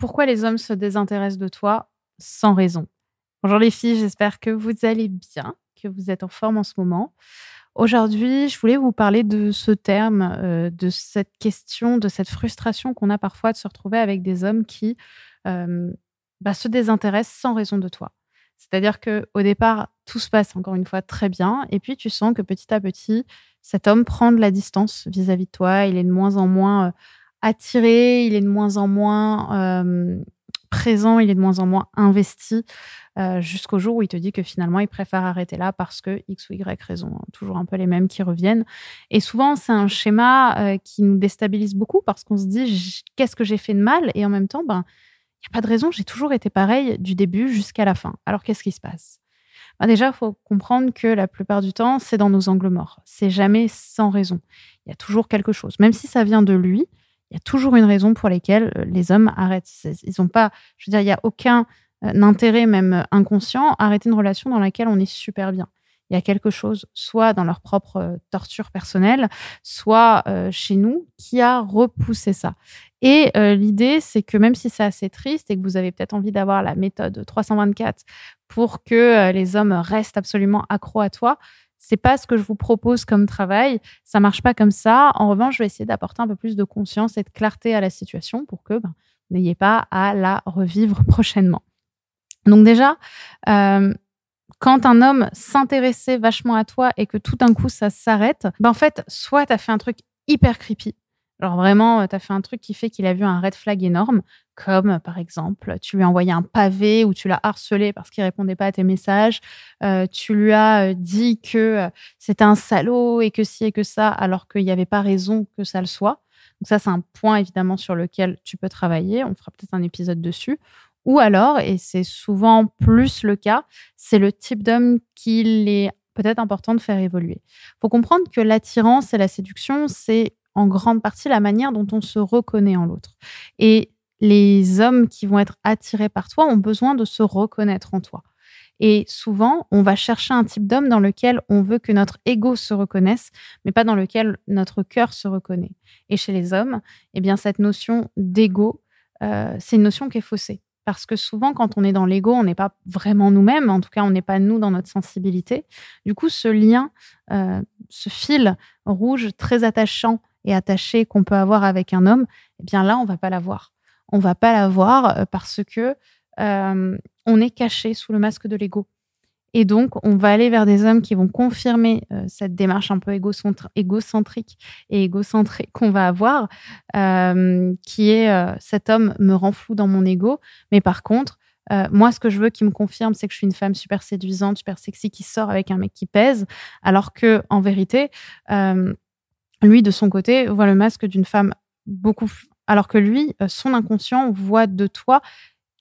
pourquoi les hommes se désintéressent de toi sans raison. Bonjour les filles, j'espère que vous allez bien, que vous êtes en forme en ce moment. Aujourd'hui, je voulais vous parler de ce terme, euh, de cette question, de cette frustration qu'on a parfois de se retrouver avec des hommes qui euh, bah, se désintéressent sans raison de toi. C'est-à-dire que au départ, tout se passe encore une fois très bien, et puis tu sens que petit à petit, cet homme prend de la distance vis-à-vis de toi. Il est de moins en moins euh, attiré, il est de moins en moins euh, présent, il est de moins en moins investi, euh, jusqu'au jour où il te dit que finalement, il préfère arrêter là parce que X ou Y raison, hein, toujours un peu les mêmes qui reviennent. Et souvent, c'est un schéma qui nous déstabilise beaucoup parce qu'on se dit qu'est-ce que j'ai fait de mal? Et en même temps, ben il n'y a pas de raison, j'ai toujours été pareil du début jusqu'à la fin. Alors qu'est-ce qui se passe? Ben Déjà, il faut comprendre que la plupart du temps, c'est dans nos angles morts. C'est jamais sans raison. Il y a toujours quelque chose. Même si ça vient de lui, il y a toujours une raison pour laquelle euh, les hommes arrêtent. Ils n'ont pas, je veux dire, il n'y a aucun euh, intérêt, même inconscient, à arrêter une relation dans laquelle on est super bien il y a quelque chose, soit dans leur propre euh, torture personnelle, soit euh, chez nous, qui a repoussé ça. Et euh, l'idée, c'est que même si c'est assez triste et que vous avez peut-être envie d'avoir la méthode 324 pour que les hommes restent absolument accros à toi, c'est pas ce que je vous propose comme travail. Ça marche pas comme ça. En revanche, je vais essayer d'apporter un peu plus de conscience et de clarté à la situation pour que ben, vous n'ayez pas à la revivre prochainement. Donc déjà, quand un homme s'intéressait vachement à toi et que tout d'un coup ça s'arrête, ben en fait, soit tu as fait un truc hyper creepy, alors vraiment, tu as fait un truc qui fait qu'il a vu un red flag énorme, comme par exemple, tu lui as envoyé un pavé ou tu l'as harcelé parce qu'il répondait pas à tes messages, euh, tu lui as euh, dit que euh, c'était un salaud et que ci et que ça, alors qu'il n'y avait pas raison que ça le soit. Donc ça, c'est un point évidemment sur lequel tu peux travailler. On fera peut-être un épisode dessus. Ou alors, et c'est souvent plus le cas, c'est le type d'homme qu'il est peut-être important de faire évoluer. Il faut comprendre que l'attirance et la séduction, c'est en grande partie la manière dont on se reconnaît en l'autre. Et les hommes qui vont être attirés par toi ont besoin de se reconnaître en toi. Et souvent, on va chercher un type d'homme dans lequel on veut que notre ego se reconnaisse, mais pas dans lequel notre cœur se reconnaît. Et chez les hommes, eh bien, cette notion d'ego, euh, c'est une notion qui est faussée. Parce que souvent, quand on est dans l'ego, on n'est pas vraiment nous-mêmes. En tout cas, on n'est pas nous dans notre sensibilité. Du coup, ce lien, euh, ce fil rouge très attachant et attaché qu'on peut avoir avec un homme, eh bien là, on va pas l'avoir. On va pas l'avoir euh, parce que euh, on est caché sous le masque de l'ego. Et donc, on va aller vers des hommes qui vont confirmer euh, cette démarche un peu égocentrique et égocentrée qu'on va avoir, qui est cet homme me rend flou dans mon ego, mais par contre, moi, ce que je veux qu'il me confirme, c'est que je suis une femme super séduisante, super sexy, qui sort avec un mec qui pèse, alors que en vérité, lui, de son côté, voit le masque d'une femme beaucoup, alors que lui, son inconscient voit de toi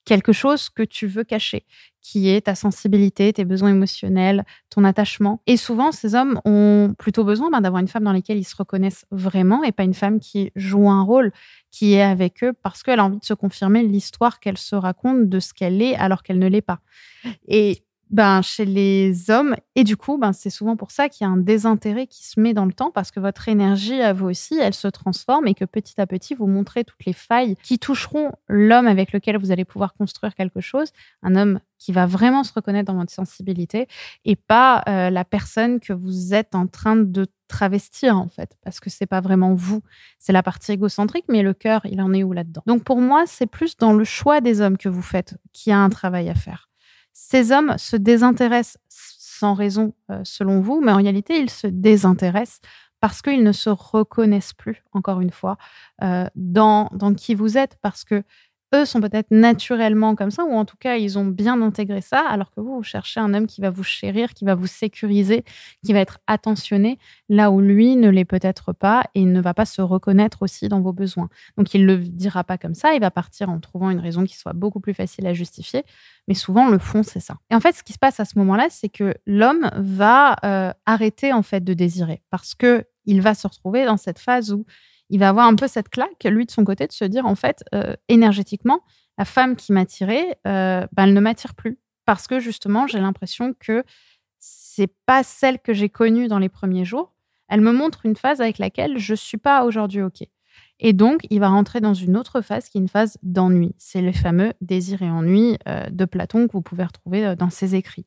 quelque chose que tu veux cacher, qui est ta sensibilité, tes besoins émotionnels, ton attachement. Et souvent, ces hommes ont plutôt besoin ben, d'avoir une femme dans laquelle ils se reconnaissent vraiment et pas une femme qui joue un rôle, qui est avec eux parce qu'elle a envie de se confirmer l'histoire qu'elle se raconte de ce qu'elle est alors qu'elle ne l'est pas. Et ben, chez les hommes. Et du coup, ben, c'est souvent pour ça qu'il y a un désintérêt qui se met dans le temps parce que votre énergie à vous aussi, elle se transforme et que petit à petit, vous montrez toutes les failles qui toucheront l'homme avec lequel vous allez pouvoir construire quelque chose. Un homme qui va vraiment se reconnaître dans votre sensibilité et pas euh, la personne que vous êtes en train de travestir en fait parce que c'est pas vraiment vous c'est la partie égocentrique mais le cœur il en est où là-dedans? Donc pour moi c'est plus dans le choix des hommes que vous faites qu'il y a un travail à faire ces hommes se désintéressent sans raison, euh, selon vous, mais en réalité, ils se désintéressent parce qu'ils ne se reconnaissent plus, encore une fois, euh, dans, dans qui vous êtes, parce que eux sont peut-être naturellement comme ça, ou en tout cas, ils ont bien intégré ça, alors que vous, vous cherchez un homme qui va vous chérir, qui va vous sécuriser, qui va être attentionné, là où lui ne l'est peut-être pas et ne va pas se reconnaître aussi dans vos besoins. Donc, il ne le dira pas comme ça, il va partir en trouvant une raison qui soit beaucoup plus facile à justifier, mais souvent, le fond, c'est ça. Et en fait, ce qui se passe à ce moment-là, c'est que l'homme va euh, arrêter en fait de désirer, parce que il va se retrouver dans cette phase où il va avoir un peu cette claque, lui, de son côté, de se dire, en fait, euh, énergétiquement, la femme qui m'attirait, euh, ben, elle ne m'attire plus. Parce que justement, j'ai l'impression que c'est pas celle que j'ai connue dans les premiers jours. Elle me montre une phase avec laquelle je suis pas aujourd'hui OK. Et donc, il va rentrer dans une autre phase qui est une phase d'ennui. C'est le fameux désir et ennui euh, de Platon que vous pouvez retrouver euh, dans ses écrits.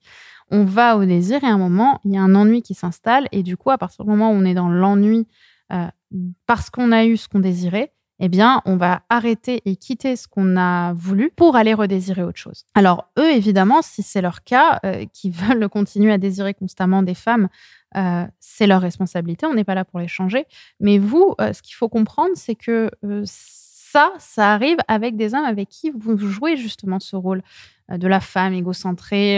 On va au désir et à un moment, il y a un ennui qui s'installe. Et du coup, à partir du moment où on est dans l'ennui euh, parce qu'on a eu ce qu'on désirait, eh bien, on va arrêter et quitter ce qu'on a voulu pour aller redésirer autre chose. Alors, eux, évidemment, si c'est leur cas, qui veulent continuer à désirer constamment des femmes euh, c'est leur responsabilité, on n'est pas là pour les changer. Mais vous, euh, ce qu'il faut comprendre, c'est que euh, ça, ça arrive avec des hommes avec qui vous jouez justement ce rôle de la femme égocentrée,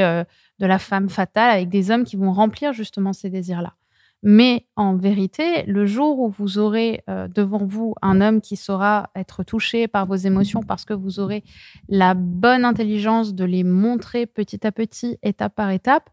de la femme fatale, avec des hommes qui vont remplir justement ces désirs-là. Mais en vérité, le jour où vous aurez devant vous un homme qui saura être touché par vos émotions parce que vous aurez la bonne intelligence de les montrer petit à petit, étape par étape,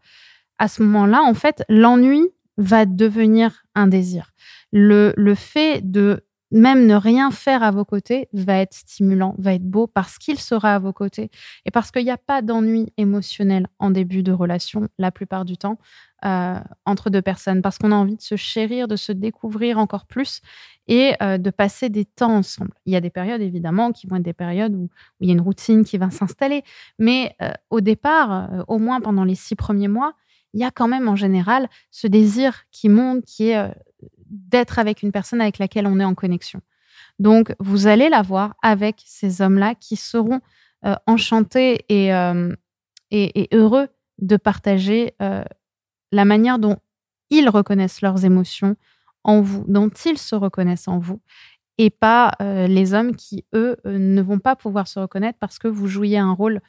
à ce moment-là, en fait, l'ennui va devenir un désir. Le, le fait de même ne rien faire à vos côtés va être stimulant, va être beau parce qu'il sera à vos côtés. Et parce qu'il n'y a pas d'ennui émotionnel en début de relation la plupart du temps euh, entre deux personnes. Parce qu'on a envie de se chérir, de se découvrir encore plus et euh, de passer des temps ensemble. Il y a des périodes évidemment qui vont être des périodes où, il y a une routine qui va s'installer, mais euh, au départ, au moins pendant les six premiers mois, il y a quand même en général ce désir qui monte, qui est d'être avec une personne avec laquelle on est en connexion. Donc, vous allez la voir avec ces hommes-là qui seront euh, enchantés euh, et, et, heureux de partager la manière dont ils reconnaissent leurs émotions en vous, dont ils se reconnaissent en vous, et pas les hommes qui, eux, ne vont pas pouvoir se reconnaître parce que vous jouiez un rôle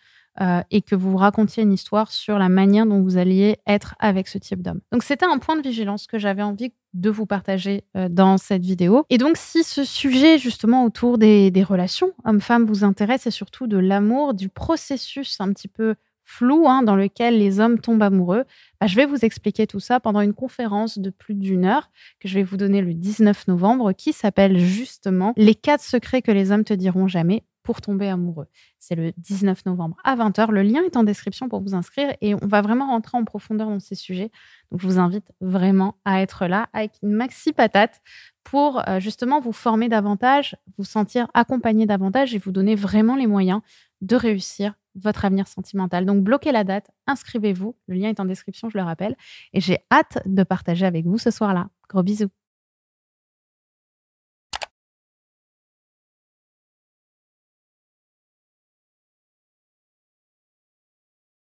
euh, et que vous racontiez une histoire sur la manière dont vous alliez être avec ce type d'homme. Donc c'était un point de vigilance que j'avais envie de vous partager euh, dans cette vidéo. Et donc si ce sujet justement autour des, relations hommes-femmes vous intéresse et surtout de l'amour, du processus un petit peu flou hein, dans lequel les hommes tombent amoureux, bah, je vais vous expliquer tout ça pendant une conférence de plus d'une heure que je vais vous donner le 19 novembre qui s'appelle justement Les quatre secrets que les hommes te diront jamais pour tomber amoureux. C'est le 19 novembre à 20h. Le lien est en description pour vous inscrire et on va vraiment rentrer en profondeur dans ces sujets. Donc je vous invite vraiment à être là avec une maxi patate pour euh, justement vous former davantage, vous sentir accompagné davantage et vous donner vraiment les moyens de réussir votre avenir sentimental. Donc bloquez la date, inscrivez-vous. Le lien est en description, je le rappelle. Et j'ai hâte de partager avec vous ce soir-là. Gros bisous.